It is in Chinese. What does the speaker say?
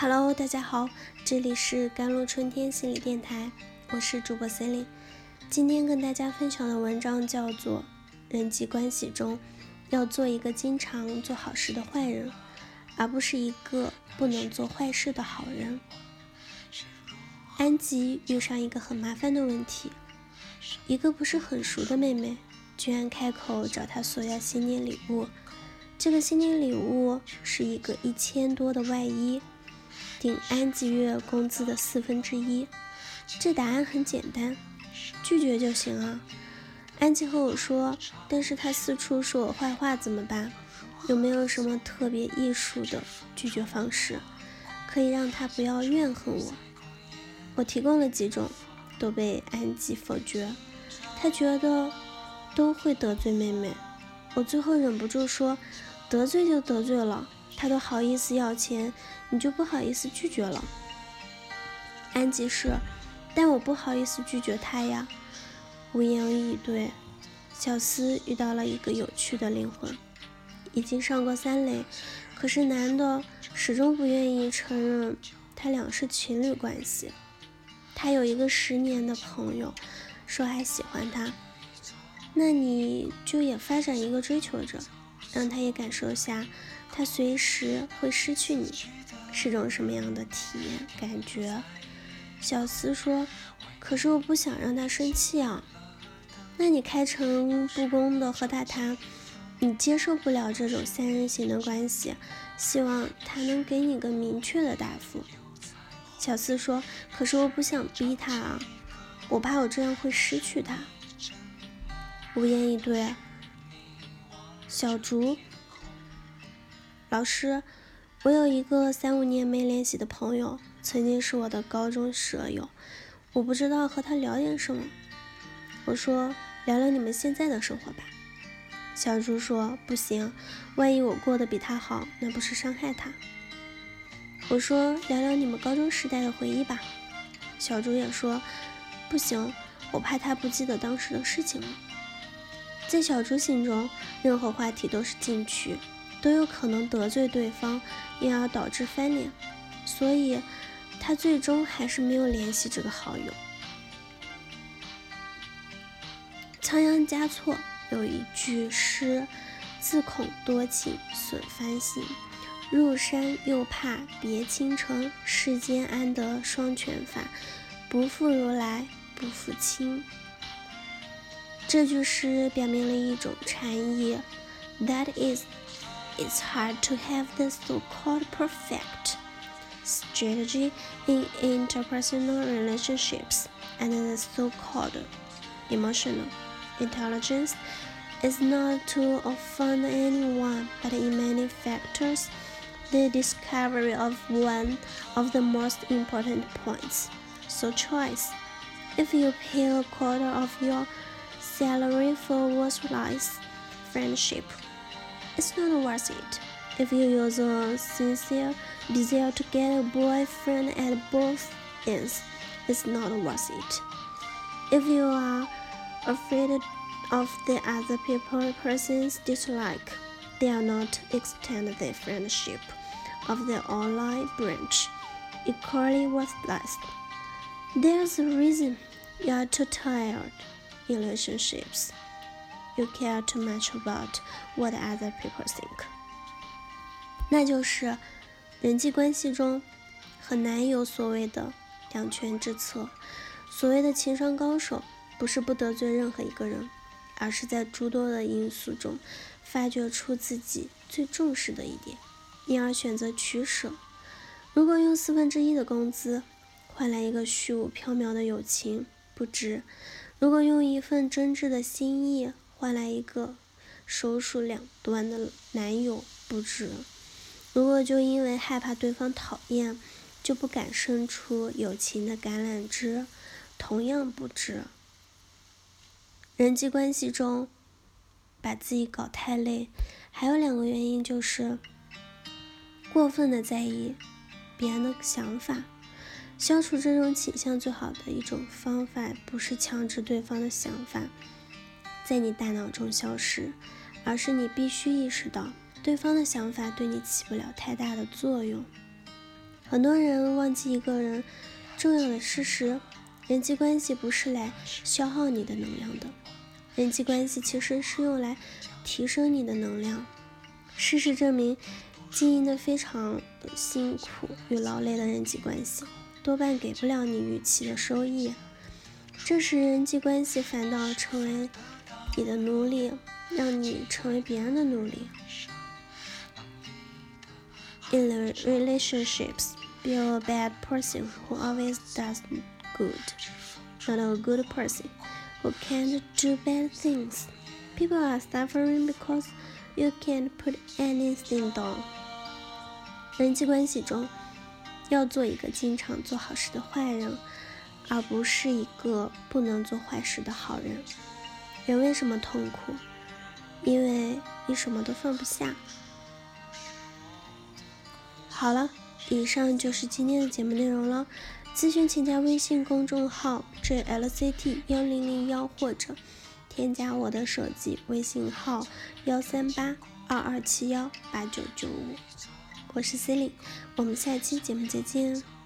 Hello，大家好，这里是甘露春天心理电台，我是主播 Celine。今天跟大家分享的文章叫做《人际关系中要做一个经常做好事的坏人，而不是一个不能做坏事的好人》。安吉遇上一个很麻烦的问题，一个不是很熟的妹妹居然开口找他索要新年礼物，这个新年礼物是一个一千多的外衣。顶安吉月工资的四分之一，这答案很简单，拒绝就行啊。安吉和我说，但是他四处说我坏话怎么办？有没有什么特别艺术的拒绝方式，可以让他不要怨恨我？我提供了几种，都被安吉否决。他觉得都会得罪妹妹。我最后忍不住说，得罪就得罪了。他都好意思要钱，你就不好意思拒绝了？安吉是，但我不好意思拒绝他呀。无言以对。小思遇到了一个有趣的灵魂，已经上过三垒，可是男的始终不愿意承认他俩是情侣关系。他有一个十年的朋友，说还喜欢他，那你就也发展一个追求者，让他也感受下。他随时会失去你，是种什么样的体验感觉？小思说：“可是我不想让他生气啊。”那你开诚布公的和他谈，你接受不了这种三人行的关系，希望他能给你个明确的答复。小思说：“可是我不想逼他啊，我怕我这样会失去他。”无言以对。小竹。老师，我有一个三五年没联系的朋友，曾经是我的高中舍友，我不知道和他聊点什么。我说聊聊你们现在的生活吧。小猪说不行，万一我过得比他好，那不是伤害他。我说聊聊你们高中时代的回忆吧。小猪也说不行，我怕他不记得当时的事情了。在小猪心中，任何话题都是禁区。都有可能得罪对方，因而导致翻脸，所以他最终还是没有联系这个好友。仓央嘉措有一句诗：“自恐多情损芳心，入山又怕别倾城。世间安得双全法？不负如来不负卿。”这句诗表明了一种禅意，That is。it's hard to have the so-called perfect strategy in interpersonal relationships and the so-called emotional intelligence is not to offend anyone but in many factors the discovery of one of the most important points so choice if you pay a quarter of your salary for worthless friendship it's not worth it. If you use a sincere desire to get a boyfriend at both ends, it's not worth it. If you are afraid of the other people person's dislike, they are not extend the friendship of the online branch equally worthless. There's a reason you are too tired relationships. You care too much about what other people think。那就是人际关系中很难有所谓的两全之策。所谓的情商高手，不是不得罪任何一个人，而是在诸多的因素中发掘出自己最重视的一点，因而选择取舍。如果用四分之一的工资换来一个虚无缥缈的友情，不值；如果用一份真挚的心意，换来一个手数两端的男友不值，如果就因为害怕对方讨厌，就不敢伸出友情的橄榄枝，同样不值。人际关系中把自己搞太累，还有两个原因就是过分的在意别人的想法。消除这种倾向最好的一种方法，不是强制对方的想法。在你大脑中消失，而是你必须意识到对方的想法对你起不了太大的作用。很多人忘记一个人重要的事实：人际关系不是来消耗你的能量的，人际关系其实是用来提升你的能量。事实证明，经营的非常辛苦与劳累的人际关系，多半给不了你预期的收益。这时，人际关系反倒成为你的奴隶，让你成为别人的奴隶。In the relationships, be a bad person who always does good, not a good person who can't do bad things. People are suffering because you can't put anything down。人际关系中， 要做一个经常做好事的坏人。而不是一个不能做坏事的好人。人为什么痛苦？因为你什么都放不下。好了，以上就是今天的节目内容了。咨询请加微信公众号 jlct 幺零零幺，或者添加我的手机微信号幺三八二二七幺八九九五。我是 c e l i n e 我们下期节目再见。